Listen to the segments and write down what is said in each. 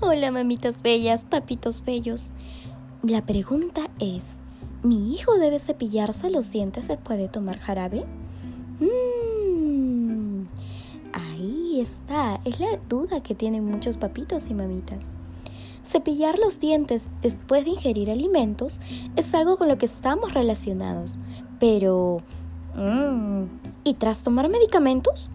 Hola mamitas bellas, papitos bellos. La pregunta es, ¿mi hijo debe cepillarse los dientes después de tomar jarabe? Mmm, ahí está, es la duda que tienen muchos papitos y mamitas. Cepillar los dientes después de ingerir alimentos es algo con lo que estamos relacionados, pero... Mmm, ¿Y tras tomar medicamentos?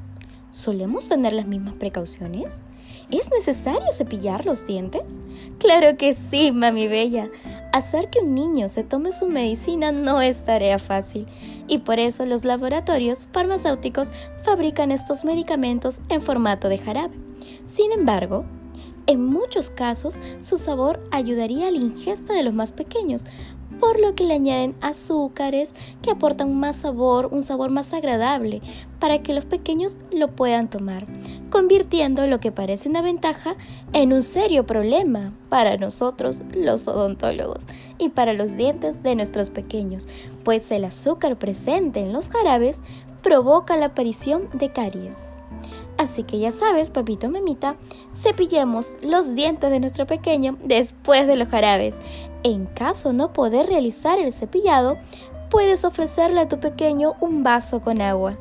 ¿Solemos tener las mismas precauciones? ¿Es necesario cepillar los dientes? Claro que sí, mami bella. Hacer que un niño se tome su medicina no es tarea fácil y por eso los laboratorios farmacéuticos fabrican estos medicamentos en formato de jarabe. Sin embargo, en muchos casos su sabor ayudaría a la ingesta de los más pequeños, por lo que le añaden azúcares que aportan más sabor, un sabor más agradable, para que los pequeños lo puedan tomar, convirtiendo lo que parece una ventaja en un serio problema para nosotros los odontólogos y para los dientes de nuestros pequeños, pues el azúcar presente en los jarabes provoca la aparición de caries. Así que ya sabes, papito mamita, cepillemos los dientes de nuestro pequeño después de los jarabes. En caso no poder realizar el cepillado, puedes ofrecerle a tu pequeño un vaso con agua.